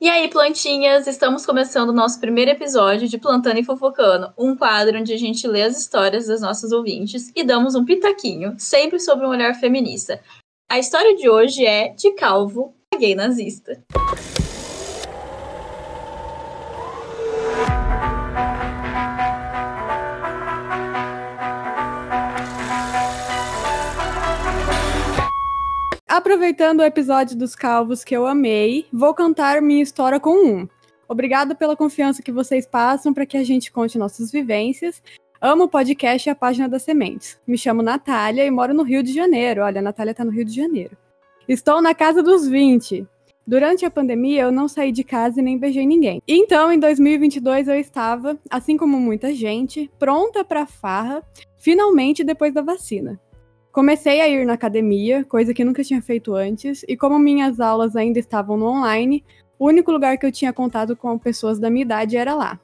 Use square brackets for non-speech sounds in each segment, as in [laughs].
E aí, plantinhas, estamos começando o nosso primeiro episódio de Plantando e Fofocando, um quadro onde a gente lê as histórias das nossas ouvintes e damos um pitaquinho, sempre sobre um olhar feminista. A história de hoje é de Calvo, a gay nazista. Aproveitando o episódio dos calvos que eu amei, vou contar minha história com um. Obrigado pela confiança que vocês passam para que a gente conte nossas vivências. Amo o podcast e a página das sementes. Me chamo Natália e moro no Rio de Janeiro. Olha, a Natália tá no Rio de Janeiro. Estou na casa dos 20. Durante a pandemia, eu não saí de casa e nem beijei ninguém. Então, em 2022, eu estava, assim como muita gente, pronta para farra, finalmente depois da vacina. Comecei a ir na academia, coisa que nunca tinha feito antes, e como minhas aulas ainda estavam no online, o único lugar que eu tinha contato com pessoas da minha idade era lá.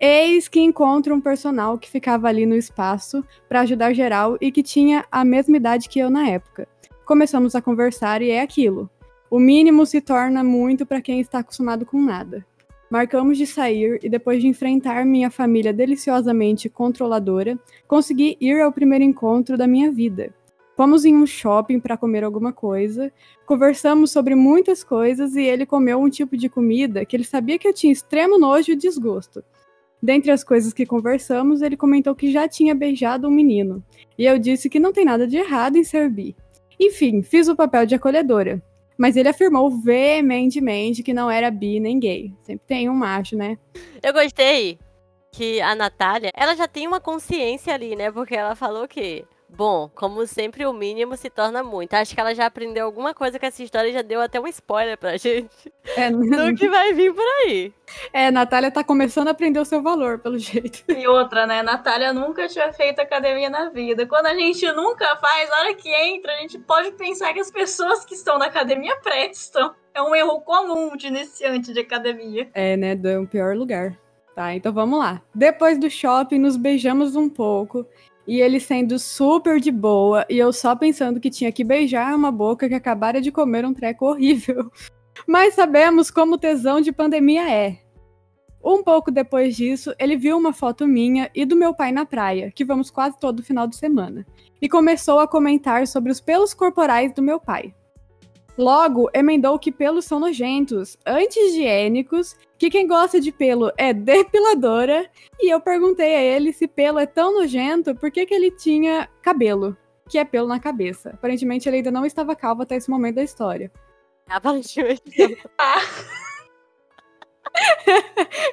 Eis que encontro um personal que ficava ali no espaço para ajudar geral e que tinha a mesma idade que eu na época. Começamos a conversar e é aquilo. O mínimo se torna muito para quem está acostumado com nada. Marcamos de sair e depois de enfrentar minha família deliciosamente controladora, consegui ir ao primeiro encontro da minha vida. Fomos em um shopping para comer alguma coisa, conversamos sobre muitas coisas e ele comeu um tipo de comida que ele sabia que eu tinha extremo nojo e desgosto. Dentre as coisas que conversamos, ele comentou que já tinha beijado um menino, e eu disse que não tem nada de errado em ser bi. Enfim, fiz o papel de acolhedora. Mas ele afirmou veementemente que não era bi nem gay. Sempre tem um macho, né? Eu gostei que a Natália, ela já tem uma consciência ali, né? Porque ela falou que Bom, como sempre, o mínimo se torna muito. Acho que ela já aprendeu alguma coisa com essa história e já deu até um spoiler pra gente [laughs] é, do que vai vir por aí. É, Natália tá começando a aprender o seu valor, pelo jeito. E outra, né? Natália nunca tinha feito academia na vida. Quando a gente nunca faz, na hora que entra, a gente pode pensar que as pessoas que estão na academia prestam. É um erro comum de iniciante de academia. É, né? É um pior lugar. Tá, então vamos lá. Depois do shopping, nos beijamos um pouco e ele sendo super de boa, e eu só pensando que tinha que beijar uma boca que acabara de comer um treco horrível. [laughs] Mas sabemos como tesão de pandemia é. Um pouco depois disso, ele viu uma foto minha e do meu pai na praia, que vamos quase todo final de semana, e começou a comentar sobre os pelos corporais do meu pai. Logo, emendou que pelos são nojentos, anti-higiênicos, que quem gosta de pelo é depiladora, e eu perguntei a ele se pelo é tão nojento, por que, que ele tinha cabelo, que é pelo na cabeça. Aparentemente ele ainda não estava calvo até esse momento da história. Aparentemente. [laughs]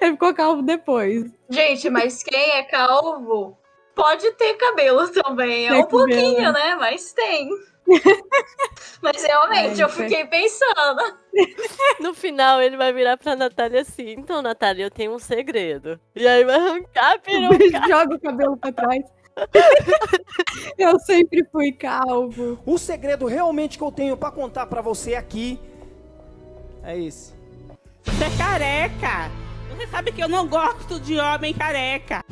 ele ficou calvo depois. Gente, mas quem é calvo pode ter cabelo também. É tem um cabelo. pouquinho, né? Mas tem. [laughs] Mas realmente, eu fiquei pensando. [laughs] No final, ele vai virar pra Natália assim: Então, Natália, eu tenho um segredo. E aí vai arrancar a peruca. Joga o cabelo pra trás. [laughs] eu sempre fui calvo. O segredo realmente que eu tenho para contar para você aqui é esse. Você é careca. Você sabe que eu não gosto de homem careca.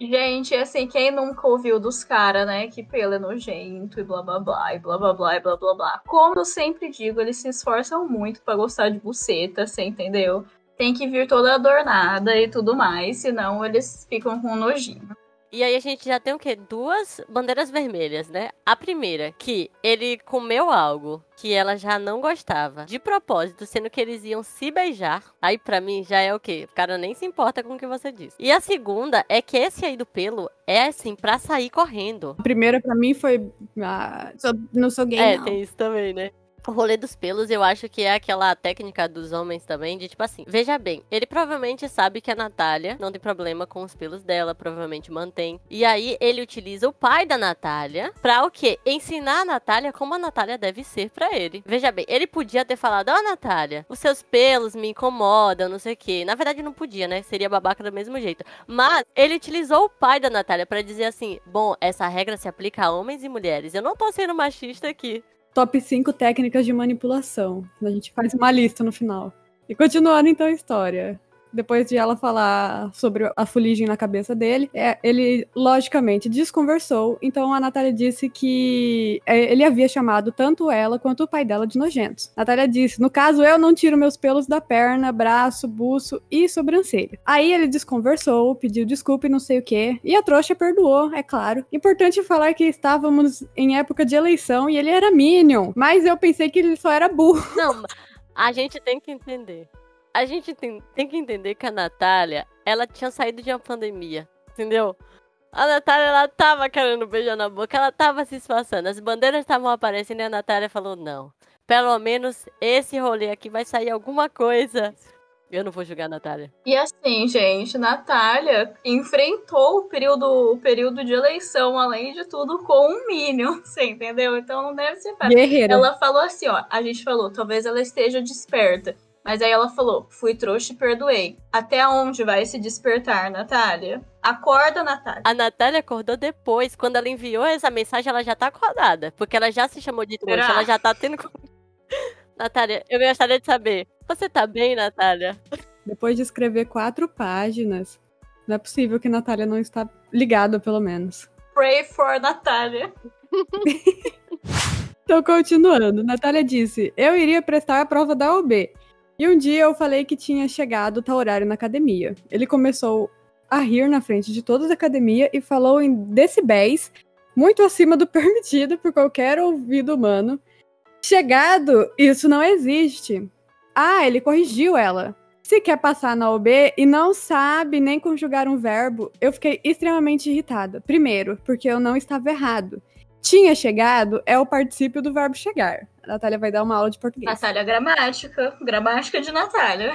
Gente, assim, quem nunca ouviu dos caras, né, que pelo é nojento e blá blá blá, e blá blá blá, e blá blá blá. Como eu sempre digo, eles se esforçam muito para gostar de buceta, você entendeu? Tem que vir toda adornada e tudo mais, senão eles ficam com nojinho. E aí a gente já tem o quê? Duas bandeiras vermelhas, né? A primeira, que ele comeu algo que ela já não gostava, de propósito, sendo que eles iam se beijar. Aí para mim já é o quê? O cara nem se importa com o que você diz. E a segunda é que esse aí do pelo é assim para sair correndo. A primeira para mim foi ah, não sou gay É, não. tem isso também, né? O rolê dos pelos, eu acho que é aquela técnica dos homens também, de tipo assim, veja bem, ele provavelmente sabe que a Natália não tem problema com os pelos dela, provavelmente mantém. E aí ele utiliza o pai da Natália pra o quê? Ensinar a Natália como a Natália deve ser para ele. Veja bem, ele podia ter falado, ó oh, Natália, os seus pelos me incomodam, não sei o quê. Na verdade não podia, né? Seria babaca do mesmo jeito. Mas ele utilizou o pai da Natália para dizer assim, bom, essa regra se aplica a homens e mulheres. Eu não tô sendo machista aqui top 5 técnicas de manipulação. A gente faz uma lista no final. E continuando então a história. Depois de ela falar sobre a fuligem na cabeça dele, é, ele logicamente desconversou. Então a Natália disse que é, ele havia chamado tanto ela quanto o pai dela de nojentos. Natália disse: no caso, eu não tiro meus pelos da perna, braço, buço e sobrancelha. Aí ele desconversou, pediu desculpa e não sei o que. E a trouxa perdoou, é claro. Importante falar que estávamos em época de eleição e ele era Minion. Mas eu pensei que ele só era burro. Não, a gente tem que entender. A gente tem, tem que entender que a Natália, ela tinha saído de uma pandemia, entendeu? A Natália, ela tava querendo beijar na boca, ela tava se esforçando. As bandeiras estavam aparecendo e a Natália falou: não. Pelo menos esse rolê aqui vai sair alguma coisa. Eu não vou julgar a Natália. E assim, gente, Natália enfrentou o período, o período de eleição, além de tudo, com um Minion, [laughs] você entendeu? Então não deve ser fácil. Guerreira. Ela falou assim, ó, a gente falou, talvez ela esteja desperta. Mas aí ela falou, fui trouxa e perdoei. Até onde vai se despertar, Natália? Acorda, Natália. A Natália acordou depois. Quando ela enviou essa mensagem, ela já tá acordada. Porque ela já se chamou de trouxa. Será? Ela já tá tendo. [laughs] Natália, eu gostaria de saber. Você tá bem, Natália? Depois de escrever quatro páginas, não é possível que Natália não está ligada, pelo menos. Pray for Natália. [laughs] Então, continuando, Natália disse: Eu iria prestar a prova da OB. E um dia eu falei que tinha chegado tal horário na academia. Ele começou a rir na frente de toda a academia e falou em decibéis, muito acima do [laughs] permitido por qualquer ouvido humano. Chegado, isso não existe. Ah, ele corrigiu ela. Se quer passar na OB e não sabe nem conjugar um verbo, eu fiquei extremamente irritada. Primeiro, porque eu não estava errado. Tinha chegado é o particípio do verbo chegar. A Natália vai dar uma aula de português. Natália gramática. Gramática de Natália.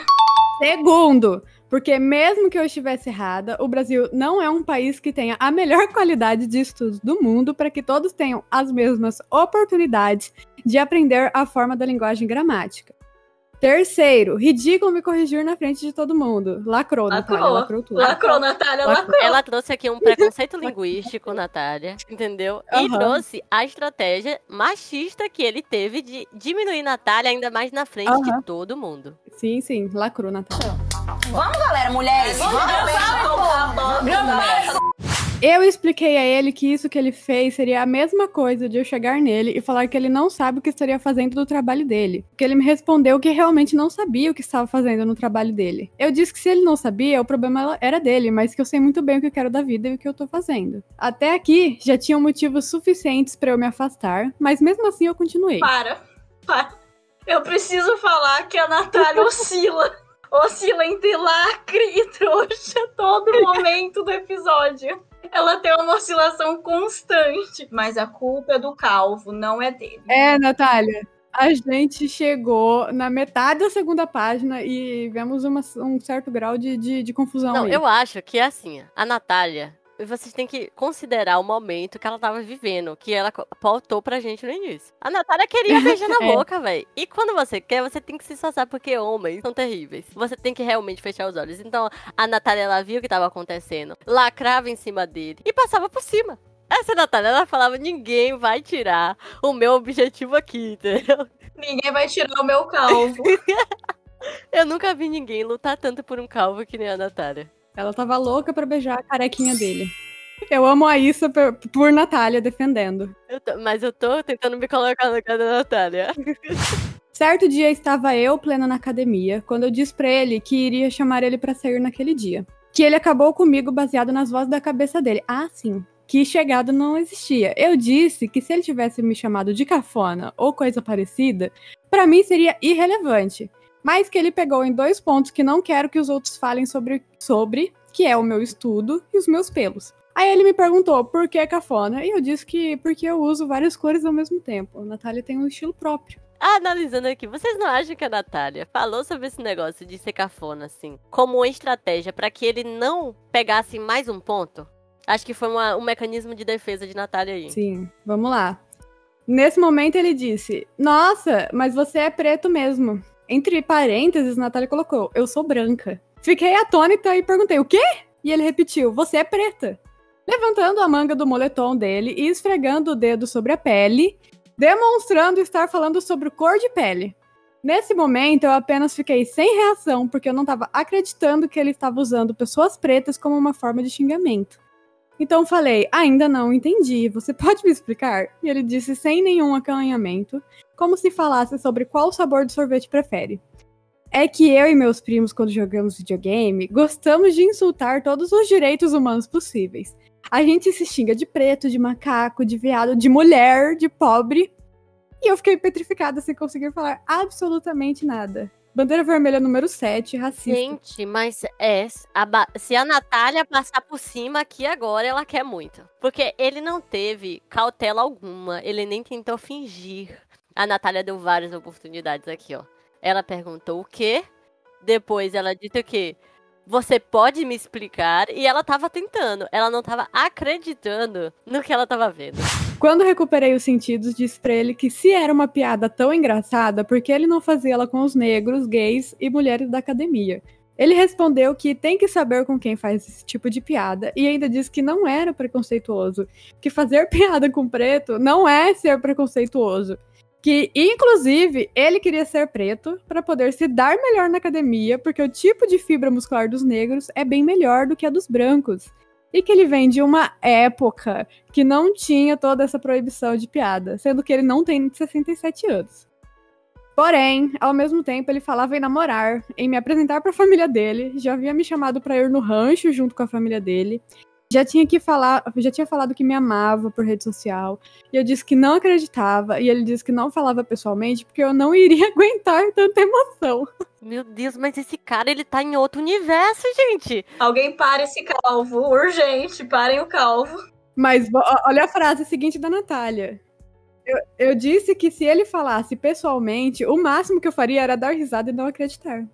Segundo, porque mesmo que eu estivesse errada, o Brasil não é um país que tenha a melhor qualidade de estudos do mundo para que todos tenham as mesmas oportunidades de aprender a forma da linguagem gramática. Terceiro, ridículo me corrigir na frente de todo mundo. Lacrou, Natália, Lacrou. lacrou tudo. Lacrou, Natália, lacrou. Ela trouxe aqui um preconceito linguístico, Natália, entendeu? E trouxe a estratégia machista que ele teve de diminuir Natália ainda mais na frente Aham. de todo mundo. Sim, sim, lacrou, Natália. Vamos, galera, mulheres. Vamos, Eu expliquei a ele que isso que ele fez seria a mesma coisa de eu chegar nele e falar que ele não sabe o que estaria fazendo do trabalho dele. Porque ele me respondeu que realmente não sabia o que estava fazendo no trabalho dele. Eu disse que se ele não sabia, o problema era dele, mas que eu sei muito bem o que eu quero da vida e o que eu tô fazendo. Até aqui já tinham motivos suficientes para eu me afastar, mas mesmo assim eu continuei. Para, para. Eu preciso falar que a Natália oscila. Oscila entre lacre e trouxa todo momento do episódio. Ela tem uma oscilação constante. Mas a culpa é do calvo, não é dele. É, Natália. A gente chegou na metade da segunda página e vemos uma- um certo grau de, de, de confusão. Não, aí. eu acho que é assim, a Natália, vocês têm que considerar o momento que ela tava vivendo, que ela pautou pra gente no início. A Natália queria [laughs] beijar na É. boca, velho. E quando você quer, você tem que se esforçar, porque homens são terríveis. Você tem que realmente fechar os olhos. Então, a Natália, ela viu o que tava acontecendo, lacrava em cima dele e passava por cima. Essa Natália, ela falava, ninguém vai tirar o meu objetivo aqui, entendeu? Ninguém vai tirar o meu calvo. [laughs] Eu nunca vi ninguém lutar tanto por um calvo que nem a Natália. Ela tava louca pra beijar a carequinha dele. Eu amo a Issa por, por Natália defendendo. Eu tô- mas eu tô tentando me colocar no lugar da Natália. [laughs] Certo dia estava eu plena na academia, quando eu disse pra ele que iria chamar ele pra sair naquele dia. Que ele acabou comigo baseado nas vozes da cabeça dele. Ah, sim. Que chegada não existia. Eu disse que se ele tivesse me chamado de cafona ou coisa parecida, pra mim seria irrelevante. Mas que ele pegou em dois pontos que não quero que os outros falem sobre, sobre que é o meu estudo e os meus pelos. Aí ele me perguntou por que cafona, e eu disse que porque eu uso várias cores ao mesmo tempo. A Natália tem um estilo próprio. Analisando aqui, vocês não acham que a Natália falou sobre esse negócio de ser cafona, assim, como uma estratégia pra que ele não pegasse mais um ponto? Acho que foi uma- um mecanismo de defesa de Natália aí. Sim, vamos lá. Nesse momento ele disse: Nossa, mas você é preto mesmo. Entre parênteses, Natália colocou: Eu sou branca. Fiquei atônita e perguntei: O quê? E ele repetiu: Você é preta. Levantando a manga do moletom dele e esfregando o dedo sobre a pele, demonstrando estar falando sobre cor de pele. Nesse momento, eu apenas fiquei sem reação, porque eu não estava acreditando que ele estava usando pessoas pretas como uma forma de xingamento. Então falei, ainda não entendi, você pode me explicar? E ele disse sem nenhum acanhamento, como se falasse sobre qual sabor de sorvete prefere. É que eu e meus primos, quando jogamos videogame, gostamos de insultar todos os direitos humanos possíveis. A gente se xinga de preto, de macaco, de viado, de mulher, de pobre. E eu fiquei petrificada sem conseguir falar absolutamente nada. Bandeira vermelha número 7, racista. Gente, mas é. A. Se a Natália passar por cima aqui agora, ela quer muito. Porque ele não teve cautela alguma. Ele nem tentou fingir. A Natália deu várias oportunidades aqui, ó. Ela perguntou o quê? Depois ela disse o quê? Você pode me explicar? E ela tava tentando. Ela não tava acreditando no que ela tava vendo. Quando recuperei os sentidos, disse pra ele que se era uma piada tão engraçada, por que ele não fazia ela com os negros, gays e mulheres da academia? Ele respondeu que tem que saber com quem faz esse tipo de piada e ainda disse que não era preconceituoso, que fazer [laughs] piada com preto não é ser preconceituoso que inclusive ele queria ser preto para poder se dar melhor na academia, porque o tipo de fibra muscular dos negros é bem melhor do que a dos brancos. E que ele vem de uma época que não tinha toda essa proibição de piada, sendo que ele não tem 67 anos. Porém, ao mesmo tempo, ele falava em namorar, em me apresentar para a família dele, já havia me chamado para ir no rancho junto com a família dele, já tinha que falar, já tinha falado que me amava por rede social. E eu disse que não acreditava. E ele disse que não falava pessoalmente porque eu não iria [laughs] aguentar tanta emoção. Meu Deus, mas esse cara, ele tá em outro universo, gente. Alguém para esse calvo, urgente, parem o calvo. Mas olha a frase seguinte da Natália. Eu, eu disse que se ele falasse pessoalmente, o máximo que eu faria era dar risada e não acreditar.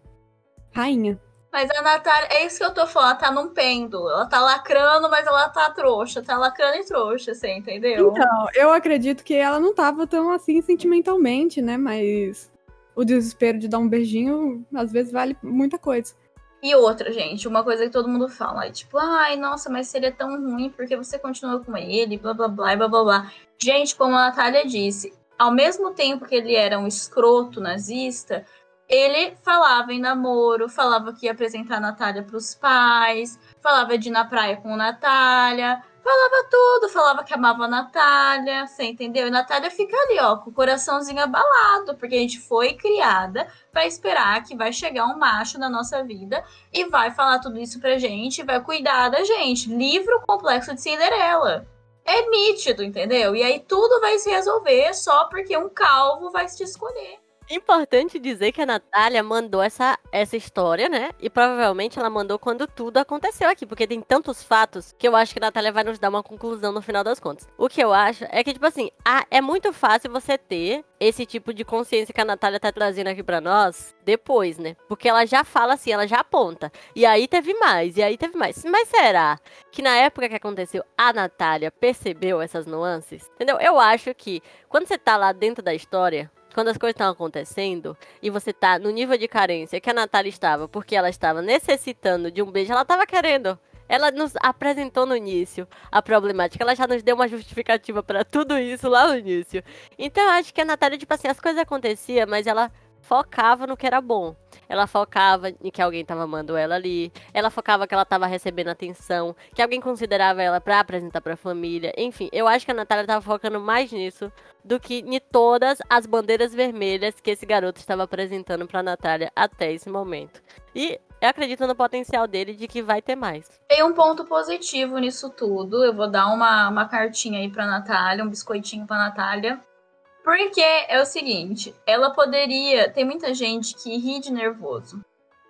Rainha. Mas a Natália, é isso que eu tô falando, ela tá num pêndulo. Ela tá lacrando, mas ela tá trouxa. Tá lacrando e trouxa, você entendeu? Então, eu acredito que ela não tava tão assim sentimentalmente, né? Mas o desespero de dar um beijinho, às vezes, vale muita coisa. E outra, gente, uma coisa que todo mundo fala, é tipo, ai, nossa, mas seria tão ruim porque você continua com ele, blá blá blá, blá blá blá. Gente, como a Natália disse, ao mesmo tempo que ele era um escroto nazista, ele falava em namoro, falava que ia apresentar a Natália pros pais, falava de ir na praia com a Natália, falava tudo, falava que amava a Natália, você entendeu? E a Natália fica ali, ó, com o coraçãozinho abalado, porque a gente foi criada para esperar que vai chegar um macho na nossa vida e vai falar tudo isso pra gente, vai cuidar da gente. Livro complexo de Cinderela. É nítido, entendeu? E aí tudo vai se resolver só porque um calvo vai te escolher. Importante dizer que a Natália mandou essa, essa história, né? E provavelmente ela mandou quando tudo aconteceu aqui, porque tem tantos fatos que eu acho que a Natália vai nos dar uma conclusão no final das contas. O que eu acho é que, tipo assim, a, é muito fácil você ter esse tipo de consciência que a Natália tá trazendo aqui para nós depois, né? Porque ela já fala assim, ela já aponta. E aí teve mais, e aí teve mais. Mas será que na época que aconteceu, a Natália percebeu essas nuances? Entendeu? Eu acho que quando você tá lá dentro da história, quando as coisas estão acontecendo e você tá no nível de carência que a Natália estava, porque ela estava necessitando de um beijo, ela estava querendo. Ela nos apresentou no início a problemática, ela já nos deu uma justificativa para tudo isso lá no início. Então acho que a Natália, tipo assim, as coisas aconteciam, mas ela focava no que era bom. Ela focava em que alguém estava amando ela ali. Ela focava que ela estava recebendo atenção, que alguém considerava ela para apresentar para a família. Enfim, eu acho que a Natália estava focando mais nisso do que em todas as bandeiras vermelhas que esse garoto estava apresentando para Natália até esse momento. E eu acredito no potencial dele de que vai ter mais. Tem um ponto positivo nisso tudo. Eu vou dar uma, uma cartinha aí pra Natália, um biscoitinho pra Natália. Porque é o seguinte, ela poderia. Tem muita gente que ri de nervoso.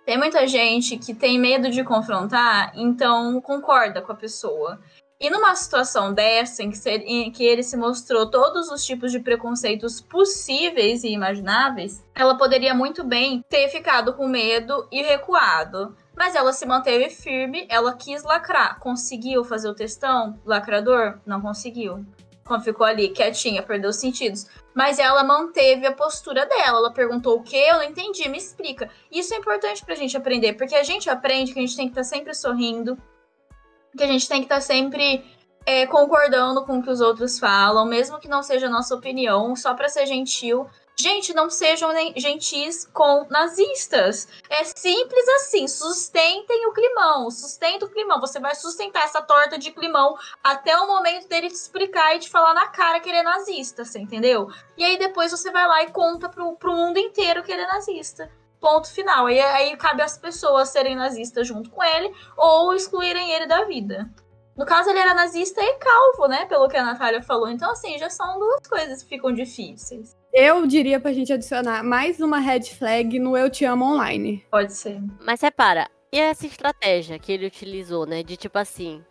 Tem muita gente que tem medo de confrontar, então concorda com a pessoa. E numa situação dessa, em que, em que ele se mostrou todos os tipos de preconceitos possíveis e imagináveis, ela poderia muito bem ter ficado com medo e recuado. Mas ela se manteve firme, ela quis lacrar. Conseguiu fazer o testão? Lacrador? Não conseguiu ficou ali quietinha, perdeu os sentidos. Mas ela manteve a postura dela. Ela perguntou o que? Eu não entendi, me explica. Isso é importante pra gente aprender, porque a gente aprende que a gente tem que estar tá sempre sorrindo, que a gente tem que estar tá sempre é, concordando com o que os outros falam, mesmo que não seja a nossa opinião, só para ser gentil. Gente, não sejam gentis com nazistas. É simples assim. Sustentem o climão. Sustenta o climão. Você vai sustentar essa torta de climão até o momento dele te explicar e te falar na cara que ele é nazista, você entendeu? E aí depois você vai lá e conta pro, pro mundo inteiro que ele é nazista. Ponto final. E aí cabe às pessoas serem nazistas junto com ele ou excluírem ele da vida. No caso, ele era nazista e calvo, né? Pelo que a Natália falou. Então, assim, já são duas coisas que ficam difíceis. Eu diria pra gente adicionar mais uma red flag no Eu Te Amo Online. Pode ser. Mas repara, e essa estratégia que ele utilizou, né? De tipo assim,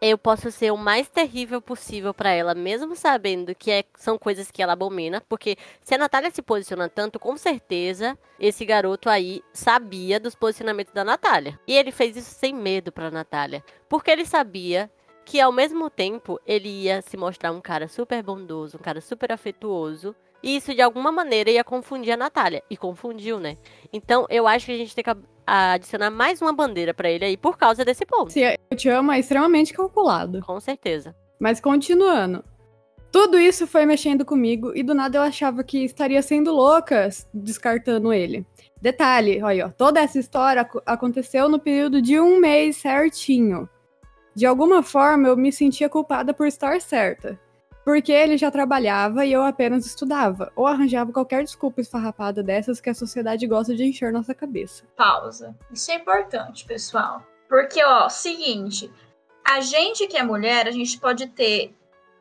eu posso ser o mais terrível possível para ela, mesmo sabendo que é, são coisas que ela abomina, porque se a Natália se posiciona tanto, com certeza esse garoto aí sabia dos posicionamentos da Natália. E ele fez isso sem medo pra Natália, porque ele sabia que ao mesmo tempo ele ia se mostrar um cara super bondoso, um cara super afetuoso, e isso de alguma maneira ia confundir a Natália. E confundiu, né? Então eu acho que a gente tem que adicionar mais uma bandeira para ele aí por causa desse ponto. Se eu te amo é extremamente calculado. Com certeza. Mas continuando. Tudo isso foi mexendo comigo e do nada eu achava que estaria sendo louca descartando ele. Detalhe, olha, ó, toda essa história aconteceu no período de um mês certinho. De alguma forma eu me sentia culpada por estar certa. Porque ele já trabalhava e eu apenas estudava, ou arranjava qualquer desculpa esfarrapada dessas que a sociedade gosta de encher nossa cabeça. Pausa. Isso é importante, pessoal. Porque, ó, seguinte, a gente que é mulher, a gente pode ter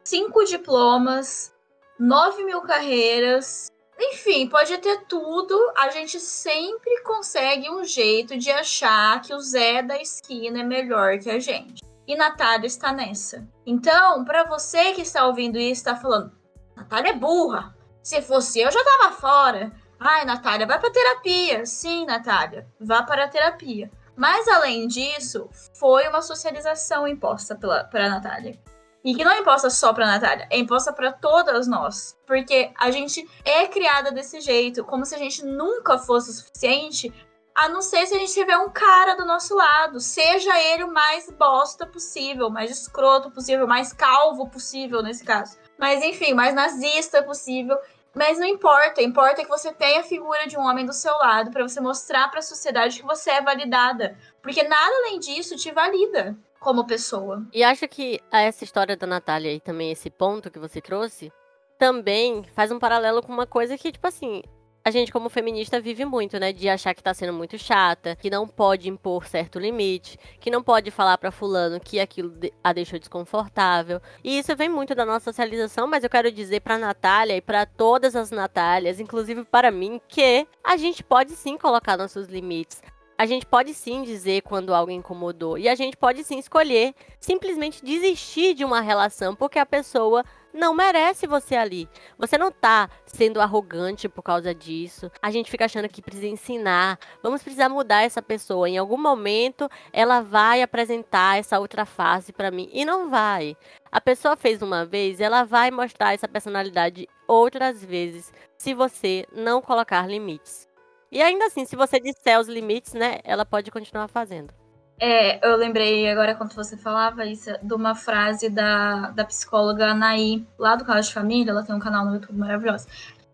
cinco diplomas, nove mil carreiras, enfim, pode ter tudo. A gente sempre consegue um jeito de achar que o Zé da esquina é melhor que a gente. E Natália está nessa. Então, para você que está ouvindo isso, está falando, Natália é burra. Se fosse eu, já tava fora. Ai, Natália, vai para terapia. Sim, Natália, vá para a terapia. Mas além disso, foi uma socialização imposta pela, pela Natália. E que não é imposta só pra Natália, é imposta para todas nós. Porque a gente é criada desse jeito, como se a gente nunca fosse o suficiente a não ser se a gente tiver um cara do nosso lado, seja ele o mais bosta possível, mais escroto possível, mais calvo possível nesse caso. Mas enfim, mais nazista possível. Mas não importa, importa que você tenha a figura de um homem do seu lado para você mostrar para a sociedade que você é validada, porque nada além disso te valida como pessoa. E acho que essa história da Natália e também esse ponto que você trouxe também faz um paralelo com uma coisa que tipo assim, a gente, como feminista, vive muito, né? De achar que tá sendo muito chata, que não pode impor certo limite, que não pode falar para fulano que aquilo a deixou desconfortável. E isso vem muito da nossa socialização, mas eu quero dizer pra Natália e para todas as Natálias, inclusive para mim, que a gente pode sim colocar nossos limites. A gente pode sim dizer quando algo incomodou. E a gente pode sim escolher simplesmente desistir de uma relação porque a pessoa não merece você ali. Você não tá sendo arrogante por causa disso. A gente fica achando que precisa ensinar. Vamos precisar mudar essa pessoa. Em algum momento ela vai apresentar essa outra face para mim e não vai. A pessoa fez uma vez, ela vai mostrar essa personalidade outras vezes, se você não colocar limites. E ainda assim, se você disser os limites, né, ela pode continuar fazendo. É, eu lembrei agora quando você falava isso, de uma frase da, da psicóloga Anaí, lá do Caso de Família, ela tem um canal no YouTube maravilhoso.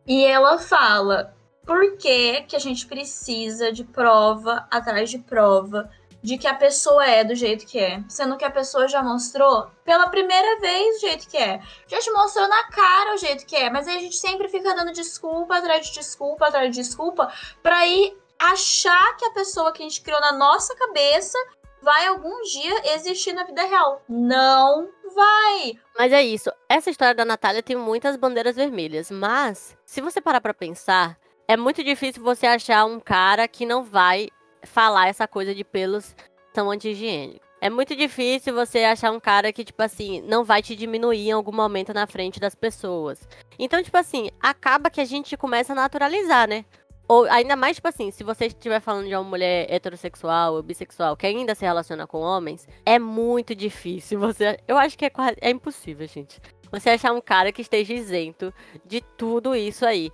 E ela fala: por que, que a gente precisa de prova atrás de prova de que a pessoa é do jeito que é? Sendo que a pessoa já mostrou pela primeira vez o jeito que é. Já te mostrou na cara o jeito que é, mas aí a gente sempre fica dando desculpa atrás de desculpa atrás de desculpa pra ir achar que a pessoa que a gente criou na nossa cabeça vai algum dia existir na vida real. Não vai. Mas é isso. Essa história da Natália tem muitas bandeiras vermelhas. Mas, se você parar pra pensar, é muito difícil você achar um cara que não vai falar essa coisa de pelos tão anti-higiênicos. É muito difícil você achar um cara que, tipo assim, não vai te diminuir em algum momento na frente das pessoas. Então, tipo assim, acaba que a gente começa a naturalizar, né? Ou ainda mais, tipo assim, se você estiver falando de uma mulher heterossexual ou bissexual que ainda se relaciona com homens, é muito difícil você. Eu acho que é quase. É impossível, gente. Você achar um cara que esteja isento de tudo isso aí.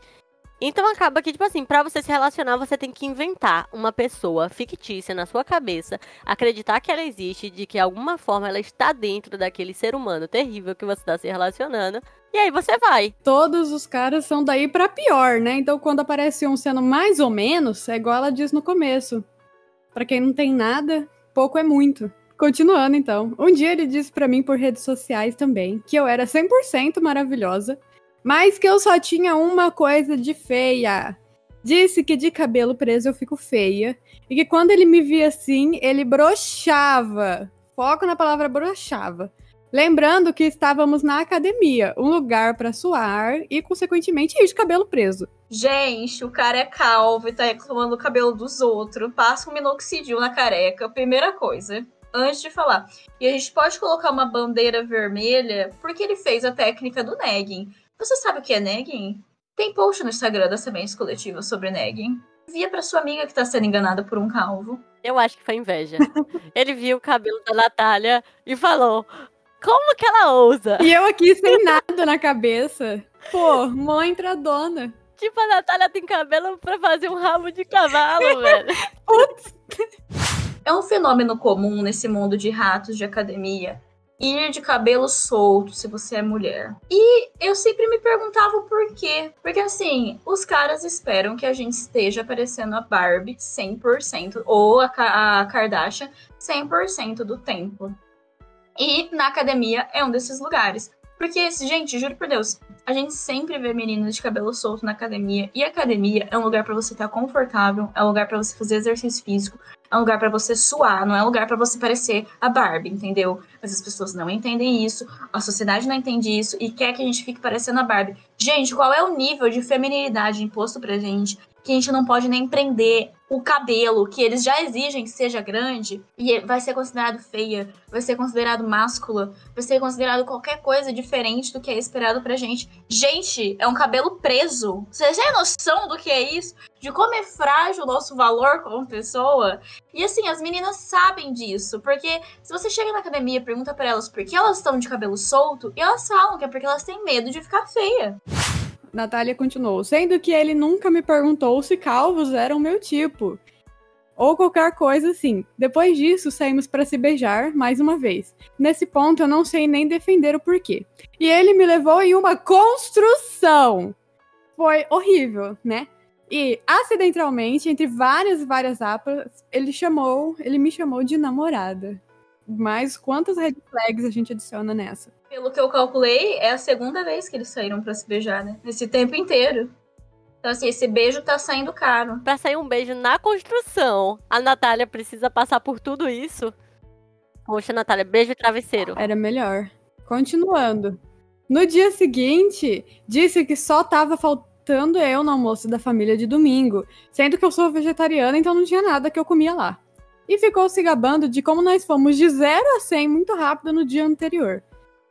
Então acaba que, tipo assim, pra você se relacionar, você tem que inventar uma pessoa fictícia na sua cabeça, acreditar que ela existe, de que alguma forma ela está dentro daquele ser humano terrível que você está se relacionando. E aí você vai. Todos os caras são daí pra pior, né? Então quando aparece um sendo mais ou menos, é igual ela diz no começo. Pra quem não tem nada, pouco é muito. Continuando então. Um dia ele disse pra mim por redes sociais também que eu era 100% maravilhosa, mas que eu só tinha uma coisa de feia. Disse que de cabelo preso eu fico feia e que quando ele me via assim, ele brochava. Foco na palavra brochava. Lembrando que estávamos na academia, um lugar para suar e, consequentemente, ir de cabelo preso. Gente, o cara é calvo e tá reclamando do cabelo dos outros. Passa um minoxidil na careca. Primeira coisa. Antes de falar. E a gente pode colocar uma bandeira vermelha porque ele fez a técnica do negging. Você sabe o que é negging? Tem post no Instagram da Sementes Coletiva sobre negging. Via pra sua amiga que tá sendo enganada por um calvo. Eu acho que foi inveja. [laughs] ele viu o cabelo da Natália e falou: Como que ela ousa? E eu aqui sem nada na cabeça. Pô, mó entradona. Tipo, a Natália tem cabelo pra fazer um rabo de cavalo, [laughs] velho. Putz. É um fenômeno comum nesse mundo de ratos de academia ir de cabelo solto se você é mulher. E eu sempre me perguntava o porquê. Porque assim, os caras esperam que a gente esteja parecendo a Barbie 100% ou a, a Kardashian 100% do tempo. E na academia é um desses lugares. Porque, gente, juro por Deus, a gente sempre vê meninas de cabelo solto na academia. E academia é um lugar para você estar tá confortável, é um lugar para você fazer exercício físico, é um lugar para você suar, não é um lugar para você parecer a Barbie, entendeu? Mas as pessoas não entendem isso, a sociedade não entende isso e quer que a gente fique parecendo a Barbie. Gente, qual é o nível de feminilidade imposto pra gente que a gente não pode nem prender o cabelo, que eles já exigem que seja grande, e vai ser considerado feia, vai ser considerado máscula, vai ser considerado qualquer coisa diferente do que é esperado pra gente. Gente, é um cabelo preso. Vocês têm noção do que é isso? De como é frágil o nosso valor como pessoa? E assim, as meninas sabem disso, porque se você chega na academia e pergunta para elas por que elas estão de cabelo solto, elas falam que é porque elas têm medo de ficar feia. Natália continuou, sendo que ele nunca me perguntou se calvos eram meu tipo. Ou qualquer coisa assim. Depois disso, saímos para se beijar mais uma vez. Nesse ponto, eu não sei nem defender o porquê. E ele me levou em uma construção. Foi horrível, né? E acidentalmente, entre várias e várias apas, ele chamou, ele me chamou de namorada. Mas quantas red flags a gente adiciona nessa? Pelo que eu calculei, é a segunda vez que eles saíram para se beijar, né? Nesse tempo inteiro. Então, assim, esse beijo tá saindo caro. Pra sair um beijo na construção, a Natália precisa passar por tudo isso. Poxa, Natália, beijo e travesseiro. Era melhor. Continuando. No dia seguinte, disse que só tava faltando eu no almoço da família de domingo, sendo que eu sou vegetariana, então não tinha nada que eu comia lá e ficou se gabando de como nós fomos de 0 a 100 muito rápido no dia anterior.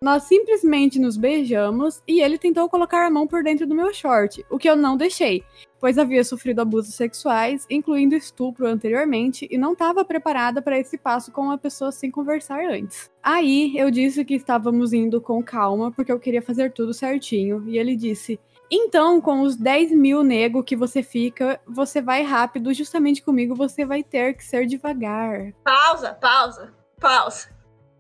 Nós simplesmente nos beijamos e ele tentou colocar a mão por dentro do meu short, o que eu não deixei, pois havia sofrido abusos sexuais, incluindo estupro anteriormente, e não estava preparada para esse passo com uma pessoa sem conversar antes. Aí eu disse que estávamos indo com calma porque eu queria fazer tudo certinho, e ele disse: então, com os 10 mil nego que você fica, você vai rápido. Justamente comigo, você vai ter que ser devagar. Pausa, pausa, pausa.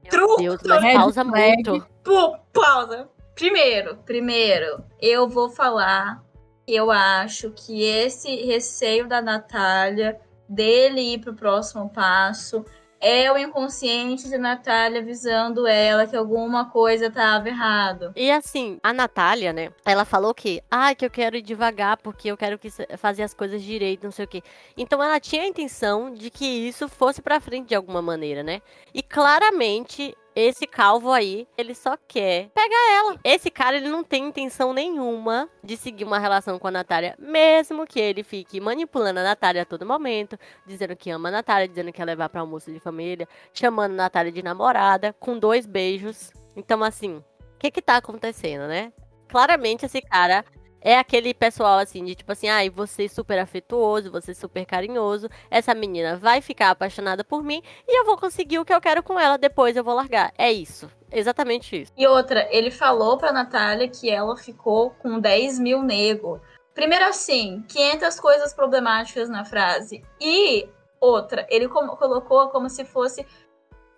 Truco! Deus, mas pausa muito. Pô, pausa. Primeiro, primeiro, eu vou falar que eu acho que esse receio da Natália dele ir pro próximo passo é o inconsciente de Natália avisando ela que alguma coisa estava errado. E assim, a Natália, né? Ela falou que, ah, que eu quero ir devagar porque eu quero que fazer as coisas direito, não sei o quê. Então ela tinha a intenção de que isso fosse para frente de alguma maneira, né? E claramente esse calvo aí, ele só quer pegar ela. Esse cara, ele não tem intenção nenhuma de seguir uma relação com a Natália, mesmo que ele fique manipulando a Natália a todo momento, dizendo que ama a Natália, dizendo que quer levar para almoço de família, chamando a Natália de namorada, com dois beijos. Então, assim, o que que tá acontecendo, né? Claramente esse cara é aquele pessoal assim, de tipo assim, ai, ah, você super afetuoso, você super carinhoso, essa menina vai ficar apaixonada por mim e eu vou conseguir o que eu quero com ela, depois eu vou largar. É isso. Exatamente isso. E outra, ele falou pra Natália que ela ficou com 10 mil nego. Primeiro assim, 500 coisas problemáticas na frase. E outra, ele colocou como se fosse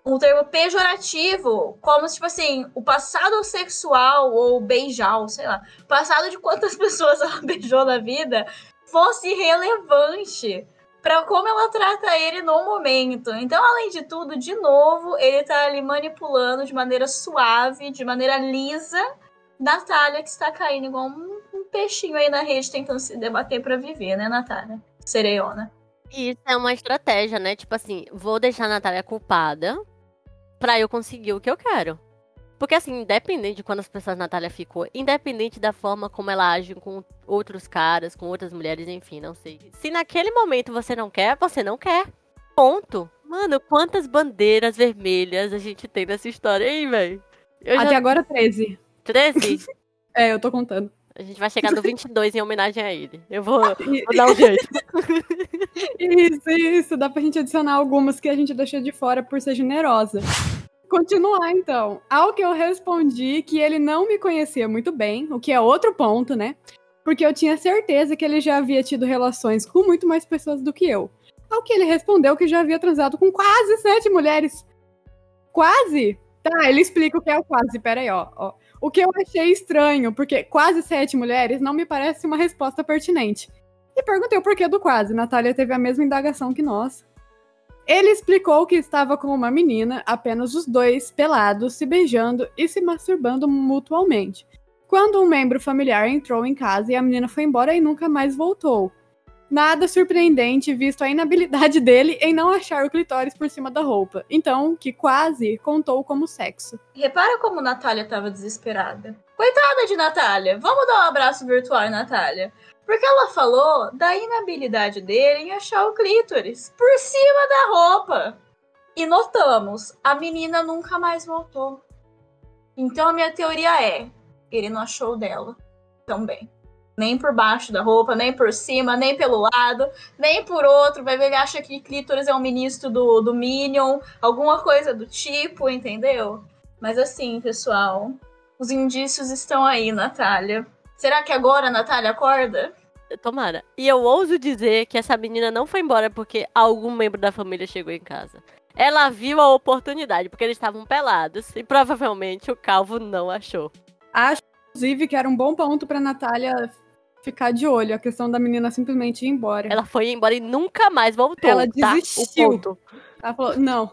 um termo pejorativo, como se, tipo assim, o passado sexual ou beijal, sei lá, passado de quantas [laughs] pessoas ela beijou na vida fosse relevante para como ela trata ele no momento. Então, além de tudo, de novo, ele tá ali manipulando de maneira suave, de maneira lisa, Natália, que está caindo igual um, um peixinho aí na rede tentando se debater para viver, né, Natália? Sereiona. Isso é uma estratégia, né? Tipo assim, vou deixar a Natália culpada pra eu conseguir o que eu quero. Porque, assim, independente de quando as pessoas Natália ficou, independente da forma como ela age com outros caras, com outras mulheres, enfim, não sei. Se naquele momento você não quer, você não quer. Ponto. Mano, quantas bandeiras vermelhas a gente tem nessa história aí, velho? Até já... agora 13. 13? [laughs] é, eu tô contando. A gente vai chegar no [laughs] 22 em homenagem a ele. Eu vou, [laughs] vou dar um jeito. isso, isso. Dá pra gente adicionar algumas que a gente deixou de fora por ser generosa. Continuar, então. Ao que eu respondi que ele não me conhecia muito bem, o que é outro ponto, né? Porque eu tinha certeza que ele já havia tido relações com muito mais pessoas do que eu. Ao que ele respondeu que já havia transado com quase sete mulheres. Quase? Tá, ele explica o que é o quase. Pera aí, ó. ó. O que eu achei estranho, porque quase sete mulheres não me parece uma resposta pertinente. E perguntei o porquê do quase. Natália teve a mesma indagação que nós. Ele explicou que estava com uma menina, apenas os dois, pelados, se beijando e se masturbando mutualmente. Quando um membro familiar entrou em casa e a menina foi embora e nunca mais voltou. Nada surpreendente visto a inabilidade dele em não achar o clitóris por cima da roupa. Então, que quase contou como sexo. Repara como Natália estava desesperada. Coitada de Natália. Vamos dar um abraço virtual, Natália. Porque ela falou da inabilidade dele em achar o clítoris por cima da roupa. E notamos, a menina nunca mais voltou. Então a minha teoria é: ele não achou dela também nem por baixo da roupa, nem por cima, nem pelo lado, nem por outro. Vai ver, ele acha que Clítoris é um ministro do, do Minion, alguma coisa do tipo, entendeu? Mas assim, pessoal, os indícios estão aí, Natália. Será que agora a Natália acorda? Tomara. E eu ouso dizer que essa menina não foi embora porque algum membro da família chegou em casa. Ela viu a oportunidade, porque eles estavam pelados e provavelmente o calvo não achou. Acho, inclusive, que era um bom ponto pra Natália ficar de olho. A questão da menina simplesmente ir embora. Ela foi embora e nunca mais voltou. Ela tá? desistiu. Ela falou: não.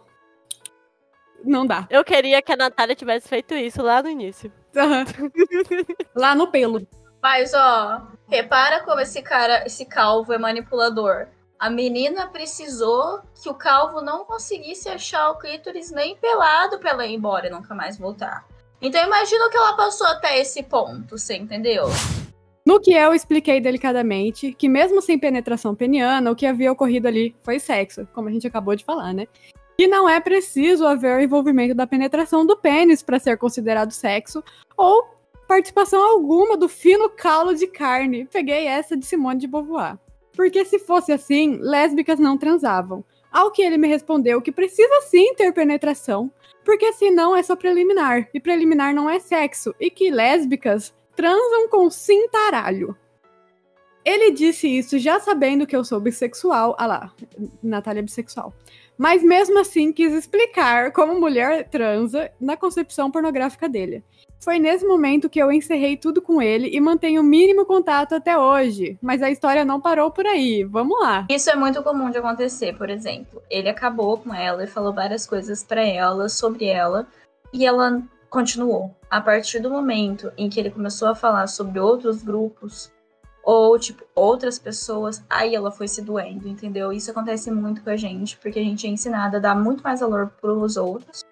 Não dá. Eu queria que a Natália tivesse feito isso lá no início. Uhum. [laughs] lá no pelo. Mas, ó, repara como esse cara, esse calvo é manipulador. A menina precisou que o calvo não conseguisse achar o clítoris nem pelado pra ela ir embora e nunca mais voltar. Então imagina o que ela passou até esse ponto, você entendeu? No que eu expliquei delicadamente que, mesmo sem penetração peniana, o que havia ocorrido ali foi sexo, como a gente acabou de falar, né? E não é preciso haver o envolvimento da penetração do pênis para ser considerado sexo, ou participação alguma do fino calo de carne. Peguei essa de Simone de Beauvoir. Porque se fosse assim, lésbicas não transavam. Ao que ele me respondeu que precisa sim ter penetração, porque senão é só preliminar, e preliminar não é sexo, e que lésbicas transam com cintaralho. Ele disse isso já sabendo que eu sou bissexual. Ah lá, Natália é bissexual. Mas mesmo assim quis explicar como mulher transa na concepção pornográfica dele. Foi nesse momento que eu encerrei tudo com ele e mantenho o mínimo contato até hoje. Mas a história não parou por aí. Vamos lá. Isso é muito comum de acontecer, por exemplo. Ele acabou com ela e falou várias coisas para ela, sobre ela. E ela continuou. A partir do momento em que ele começou a falar sobre outros grupos ou tipo outras pessoas, aí ela foi se doendo, entendeu? Isso acontece muito com a gente, porque a gente é ensinada a dar muito mais valor para os outros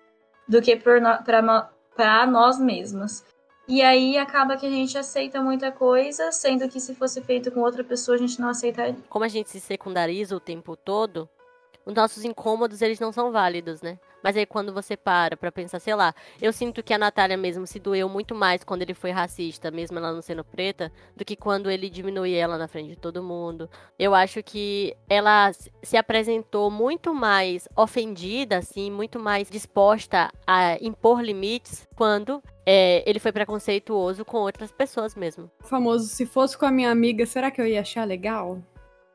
do que para nós mesmas. E aí acaba que a gente aceita muita coisa, sendo que se fosse feito com outra pessoa a gente não aceitaria. Como a gente se secundariza o tempo todo, os nossos incômodos eles não são válidos, né? Mas aí quando você para pra pensar, sei lá, eu sinto que a Natália mesmo se doeu muito mais quando ele foi racista, mesmo ela não sendo preta, do que quando ele diminui ela na frente de todo mundo. Eu acho que ela se apresentou muito mais ofendida, assim, muito mais disposta a impor limites quando é, ele foi preconceituoso com outras pessoas mesmo. O famoso, se fosse com a minha amiga, será que eu ia achar legal?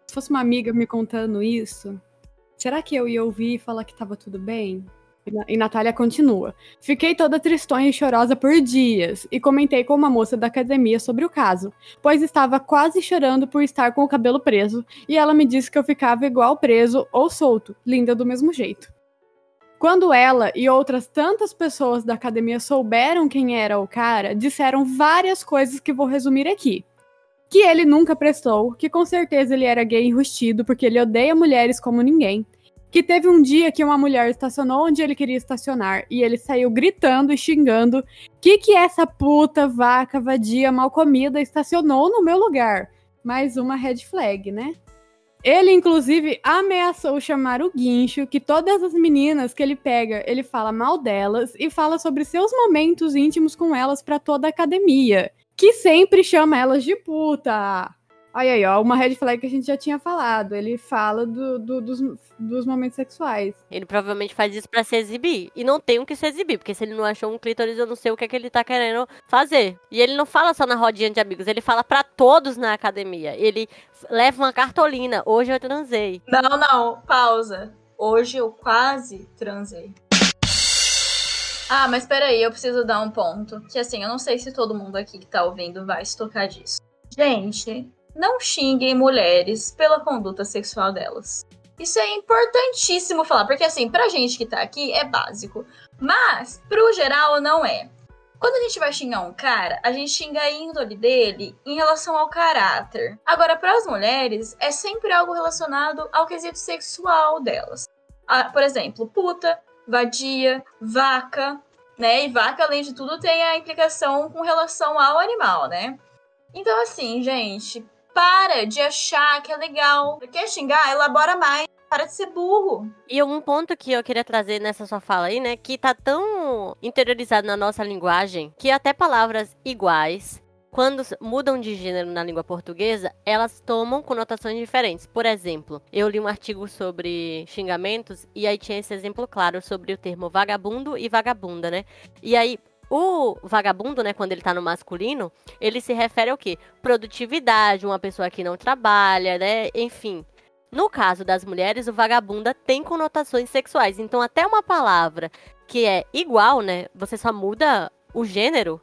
Se fosse uma amiga me contando isso, será que eu ia ouvir e falar que tava tudo bem? E Na- Natália continua. Fiquei toda tristonha e chorosa por dias e comentei com uma moça da academia sobre o caso, pois estava quase chorando por estar com o cabelo preso e ela me disse que eu ficava igual preso ou solto, linda do mesmo jeito. Quando ela e outras tantas pessoas da academia souberam quem era o cara, disseram várias coisas que vou resumir aqui. Que ele nunca prestou, que com certeza ele era gay enrustido porque ele odeia mulheres como ninguém. Que teve um dia que uma mulher estacionou onde ele queria estacionar e ele saiu gritando e xingando: Que que essa puta, vaca, vadia, mal comida estacionou no meu lugar? Mais uma red flag, né? Ele, inclusive, ameaçou chamar o guincho, que todas as meninas que ele pega, ele fala mal delas e fala sobre seus momentos íntimos com elas pra toda a academia. Que sempre chama elas de puta. Aí, aí, ó, uma red flag que a gente já tinha falado. Ele fala do- do- dos, dos momentos sexuais. Ele provavelmente faz isso pra se exibir. E não tem o que se exibir, porque se ele não achou um clítoris, eu não sei o que é que ele tá querendo fazer. E ele não fala só na rodinha de amigos, ele fala pra todos na academia. Ele leva uma cartolina. Hoje eu transei. Não, não, pausa. Hoje eu quase transei. Ah, mas peraí, eu preciso dar um ponto. Que assim, eu não sei se todo mundo aqui que tá ouvindo vai se tocar disso. Gente, não xinguem mulheres pela conduta sexual delas. Isso é importantíssimo falar, porque assim, pra gente que tá aqui é básico. Mas, pro geral, não é. Quando a gente vai xingar um cara, a gente xinga a índole dele em relação ao caráter. Agora, para as mulheres, é sempre algo relacionado ao quesito sexual delas. Ah, por exemplo, puta, vadia, vaca, né? E vaca, além de tudo, tem a implicação com relação ao animal, né? Então, assim, gente, para de achar que é legal. Quer xingar? Elabora mais. Para de ser burro. E um ponto que eu queria trazer nessa sua fala aí, né, que tá tão interiorizado na nossa linguagem que até palavras iguais, quando mudam de gênero na língua portuguesa, elas tomam conotações diferentes. Por exemplo, eu li um artigo sobre xingamentos e aí tinha esse exemplo claro sobre o termo vagabundo e vagabunda, né? E aí o vagabundo, né, quando ele tá no masculino, ele se refere ao quê? Produtividade, uma pessoa que não trabalha, né? Enfim, no caso das mulheres, o vagabunda tem conotações sexuais. Então, até uma palavra que é igual, né? Você só muda o gênero,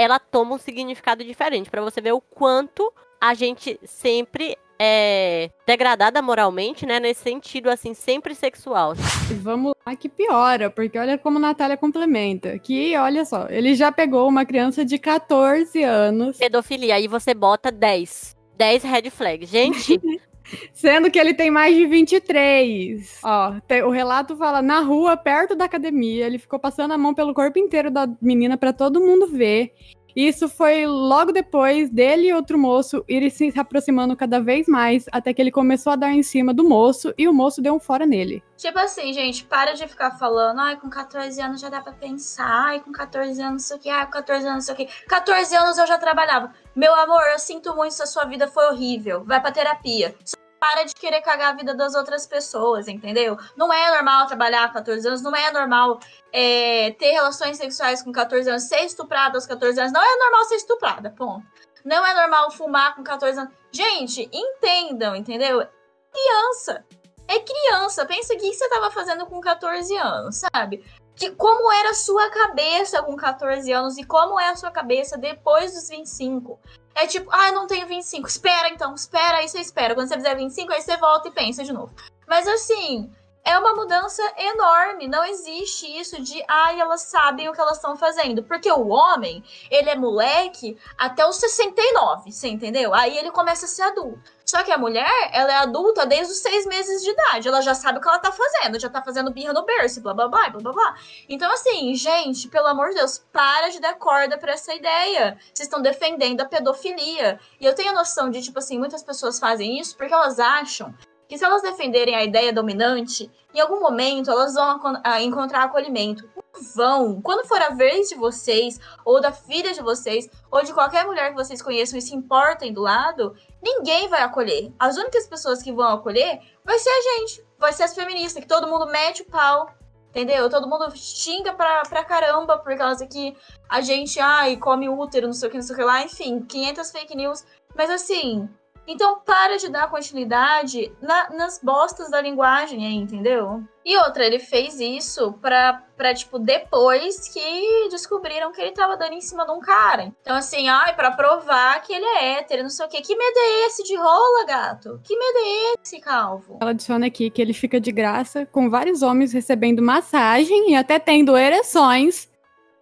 ela toma um significado diferente. Pra você ver o quanto a gente sempre é degradada moralmente, né? Nesse sentido, assim, sempre sexual. E vamos lá que piora, porque olha como a Natália complementa. Que, olha só, ele já pegou uma criança de 14 anos, Pedofilia, aí você bota 10. 10 red flags. Gente, [laughs] sendo que ele tem mais de 23. Ó, te- o relato fala na rua, perto da academia, ele ficou passando a mão pelo corpo inteiro da menina pra todo mundo ver. Isso foi logo depois dele e outro moço irem se aproximando cada vez mais, até que ele começou a dar em cima do moço e o moço deu um fora nele. Tipo assim, gente, para de ficar falando, ai, com 14 anos já dá pra pensar, ai, com 14 anos não sei o que, ai, com 14 anos não sei o que. 14 anos eu já trabalhava. Meu amor, eu sinto muito se a sua vida foi horrível. Vai pra terapia. Para de querer cagar a vida das outras pessoas, entendeu? Não é normal trabalhar com 14 anos, não é normal é, ter relações sexuais com 14 anos, ser estuprada aos 14 anos. Não é normal ser estuprada, ponto. Não é normal fumar com 14 anos. Gente, entendam, entendeu? Criança é criança. Pensa o que você tava fazendo com 14 anos, sabe? Que, como era a sua cabeça com 14 anos e como é a sua cabeça depois dos 25. É tipo, ah, eu não tenho 25. Espera então, espera, aí você espera. Quando você fizer 25, aí você volta e pensa de novo. Mas assim, é uma mudança enorme. Não existe isso de, ai, elas sabem o que elas estão fazendo. Porque o homem, ele é moleque até os 69, você entendeu? Aí ele começa a ser adulto. Só que a mulher, ela é adulta desde os seis meses de idade. Ela já sabe o que ela tá fazendo. Já tá fazendo birra no berço, blá blá blá, blá blá blá. Então, assim, gente, pelo amor de Deus, para de dar corda pra essa ideia. Vocês estão defendendo a pedofilia. E eu tenho a noção de, tipo assim, muitas pessoas fazem isso porque elas acham que se elas defenderem a ideia dominante, em algum momento elas vão acon- a encontrar acolhimento. Vão. Quando for a vez de vocês, ou da filha de vocês, ou de qualquer mulher que vocês conheçam e se importem do lado, ninguém vai acolher. As únicas pessoas que vão acolher vai ser a gente. Vai ser as feministas, que todo mundo mete o pau. Entendeu? Todo mundo xinga pra, pra caramba por causa que a gente, ai, come útero, não sei o que, não sei o que lá, enfim, 500 fake news. Mas assim, então para de dar continuidade na, nas bostas da linguagem aí, entendeu? E outra, ele fez isso pra, pra, tipo, depois que descobriram que ele tava dando em cima de um cara. Então, assim, ai, pra provar que ele é hétero, não sei o quê. Que medo é esse de rola, gato? Que medo é esse, calvo? Ela adiciona aqui que ele fica de graça com vários homens recebendo massagem e até tendo ereções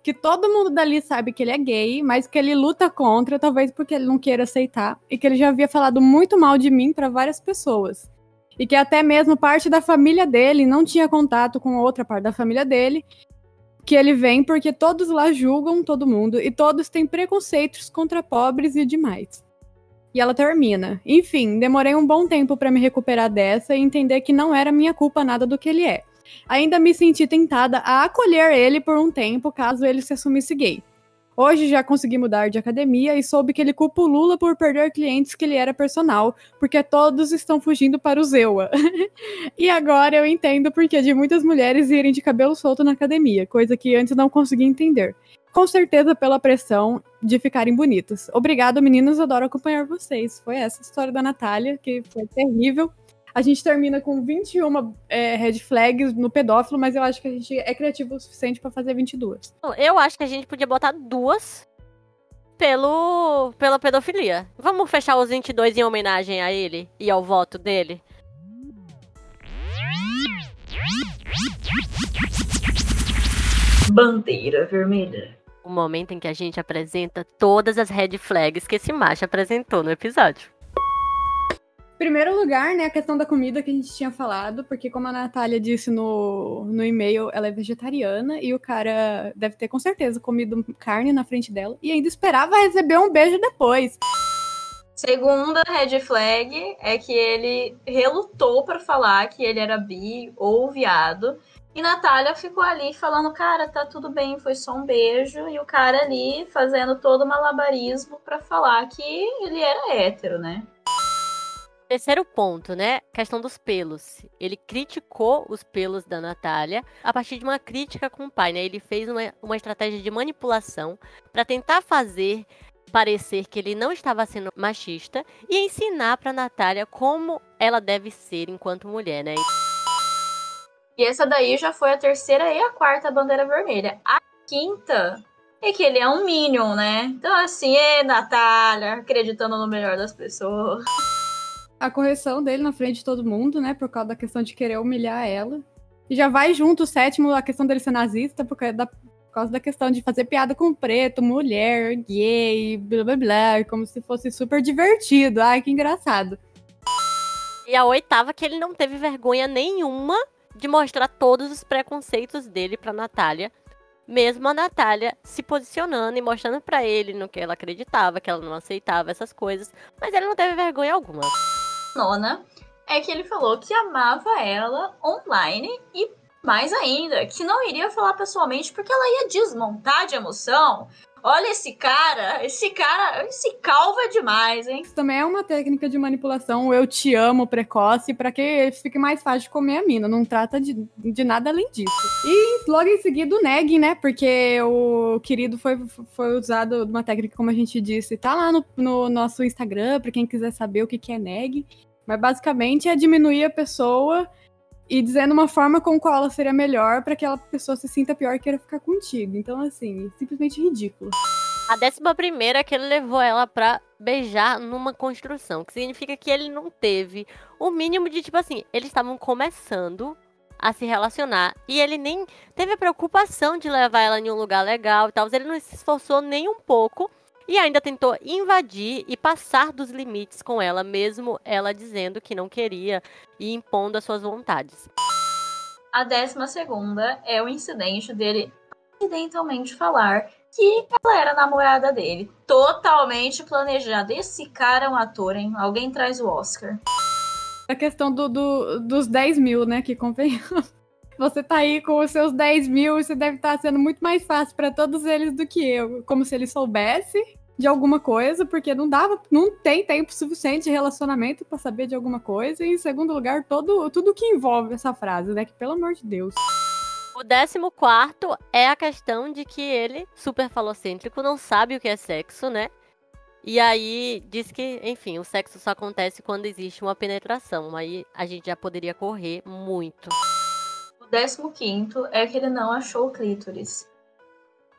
que todo mundo dali sabe que ele é gay, mas que ele luta contra, talvez porque ele não queira aceitar, e que ele já havia falado muito mal de mim para várias pessoas. E que até mesmo parte da família dele não tinha contato com outra parte da família dele, que ele vem porque todos lá julgam todo mundo e todos têm preconceitos contra pobres e demais. E ela termina. Enfim, demorei um bom tempo para me recuperar dessa e entender que não era minha culpa nada do que ele é. Ainda me senti tentada a acolher ele por um tempo caso ele se assumisse gay. Hoje já consegui mudar de academia e soube que ele culpa o Lula por perder clientes que ele era personal, porque todos estão fugindo para o Zewa. [laughs] e agora eu entendo porque de muitas mulheres irem de cabelo solto na academia, coisa que antes não conseguia entender. Com certeza pela pressão de ficarem bonitos. Obrigado, meninos, adoro acompanhar vocês. Foi essa a história da Natália, que foi terrível. A gente termina com 21 é, red flags no pedófilo, mas eu acho que a gente é criativo o suficiente para fazer 22. Eu acho que a gente podia botar duas pelo pela pedofilia. Vamos fechar os 22 em homenagem a ele e ao voto dele? Bandeira vermelha. O momento em que a gente apresenta todas as red flags que esse macho apresentou no episódio. Primeiro lugar, né, a questão da comida que a gente tinha falado, porque como a Natália disse no, no e-mail, ela é vegetariana e o cara deve ter com certeza comido carne na frente dela e ainda esperava receber um beijo depois. Segunda red flag é que ele relutou para falar que ele era bi ou viado. E Natália ficou ali falando, cara, tá tudo bem, foi só um beijo. E o cara ali fazendo todo o malabarismo para falar que ele era hétero, né? Terceiro ponto, né? Questão dos pelos. Ele criticou os pelos da Natália a partir de uma crítica com o pai, né? Ele fez uma, uma estratégia de manipulação para tentar fazer parecer que ele não estava sendo machista e ensinar para Natália como ela deve ser enquanto mulher, né? E essa daí já foi a terceira e a quarta bandeira vermelha. A quinta é que ele é um Minion, né? Então, assim, é Natália, acreditando no melhor das pessoas a correção dele na frente de todo mundo, né? Por causa da questão de querer humilhar ela. E já vai junto o sétimo, a questão dele ser nazista, por causa da, por causa da questão de fazer piada com preto, mulher, gay, blá blá blá, como se fosse super divertido. Ai, que engraçado. E a oitava, que ele não teve vergonha nenhuma de mostrar todos os preconceitos dele pra Natália. Mesmo a Natália se posicionando e mostrando para ele no que ela acreditava, que ela não aceitava essas coisas. Mas ele não teve vergonha alguma nona é que ele falou que amava ela online e mais ainda, que não iria falar pessoalmente porque ela ia desmontar de emoção. Olha esse cara, esse cara, esse calvo é demais, hein? Isso também é uma técnica de manipulação, eu te amo precoce, para que fique mais fácil de comer a mina. Não trata de, de nada além disso. E logo em seguida o neg, né? Porque o querido foi, foi usado uma técnica, como a gente disse, tá lá no, no nosso Instagram, para quem quiser saber o que, que é neg. Mas basicamente é diminuir a pessoa e dizendo uma forma com qual ela seria melhor para que aquela pessoa se sinta pior e queira ficar contigo. Então, assim, simplesmente ridículo. A décima primeira é que ele levou ela pra beijar numa construção, que significa que ele não teve o mínimo de, tipo assim, eles estavam começando a se relacionar e ele nem teve a preocupação de levar ela em um lugar legal e tal. Ele não se esforçou nem um pouco e ainda tentou invadir e passar dos limites com ela, mesmo ela dizendo que não queria e impondo as suas vontades. A décima segunda é o incidente dele acidentalmente falar que ela era namorada dele. Totalmente planejado. Esse cara é um ator, hein? Alguém traz o Oscar. A questão do, do dos 10 mil, né? Que convenhamos. Você tá aí com os seus 10 mil e você deve estar tá sendo muito mais fácil para todos eles do que eu. Como se ele soubesse de alguma coisa, porque não dava, não tem tempo suficiente de relacionamento para saber de alguma coisa. E em segundo lugar, todo, tudo que envolve essa frase, né? Que pelo amor de Deus. O décimo quarto é a questão de que ele, super falocêntrico, não sabe o que é sexo, né? E aí diz que, enfim, o sexo só acontece quando existe uma penetração. Aí a gente já poderia correr muito. O décimo quinto é que ele não achou o clítoris.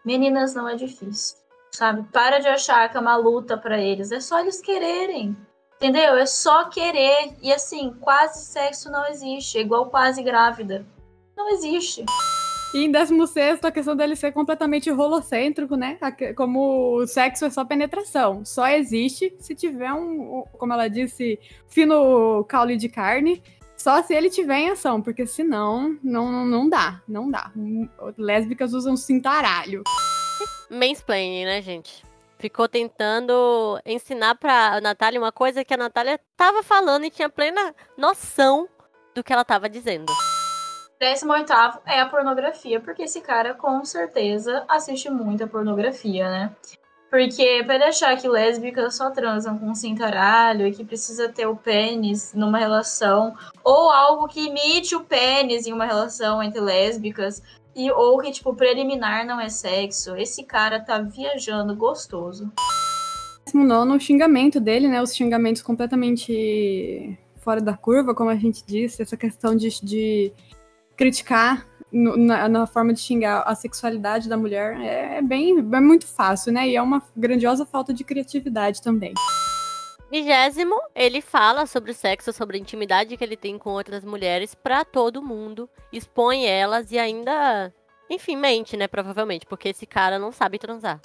Meninas, não é difícil, sabe? Para de achar que é uma luta para eles. É só eles quererem. Entendeu? É só querer. E assim, quase sexo não existe. É igual quase grávida. Não existe. E em 16, a questão dele ser completamente rolocêntrico, né? Como o sexo é só penetração. Só existe se tiver um, como ela disse, fino caule de carne. Só se ele tiver em ação, porque senão não, não dá, não dá. Lésbicas usam cintaralho. Mansplaining, né, gente? Ficou tentando ensinar pra Natália uma coisa que a Natália tava falando e tinha plena noção do que ela tava dizendo. 18 é a pornografia, porque esse cara com certeza assiste muita pornografia, né? Porque pra deixar que lésbicas só transam com cintaralho e que precisa ter o pênis numa relação, ou algo que imite o pênis em uma relação entre lésbicas, e ou que, tipo, preliminar não é sexo, esse cara tá viajando gostoso. Nono, o xingamento dele, né? Os xingamentos completamente fora da curva, como a gente disse, essa questão de, de criticar no, na, na, forma de xingar a sexualidade da mulher é, é, bem é muito fácil, né? E é uma grandiosa falta de criatividade também. Vigésimo, ele fala sobre o sexo, sobre a intimidade que ele tem com outras mulheres para todo mundo, expõe elas e ainda, enfim, mente, né? Provavelmente, porque esse cara não sabe transar.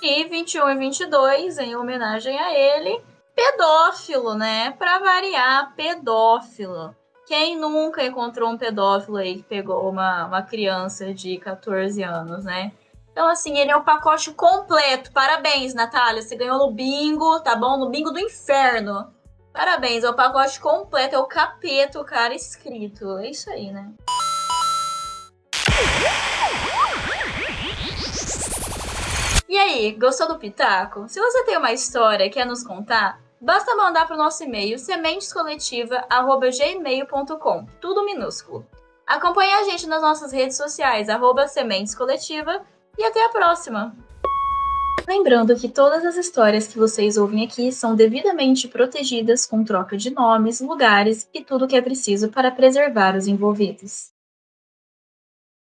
E 21 e 22, em homenagem a ele, pedófilo, né? Pra variar, pedófilo. Quem nunca encontrou um pedófilo aí que pegou uma, uma criança de 14 anos, né? Então, assim, ele é o pacote completo. Parabéns, Natália. Você ganhou no bingo, tá bom? No bingo do inferno. Parabéns, é o pacote completo, é o capeta, o cara escrito. É isso aí, né? E aí, gostou do Pitaco? Se você tem uma história e quer nos contar, Basta mandar para o nosso e-mail sementescoletiva@gmail.com, tudo minúsculo. Acompanhe a gente nas nossas redes sociais, arroba Coletiva, e até a próxima! Lembrando que todas as histórias que vocês ouvem aqui são devidamente protegidas com troca de nomes, lugares e tudo o que é preciso para preservar os envolvidos.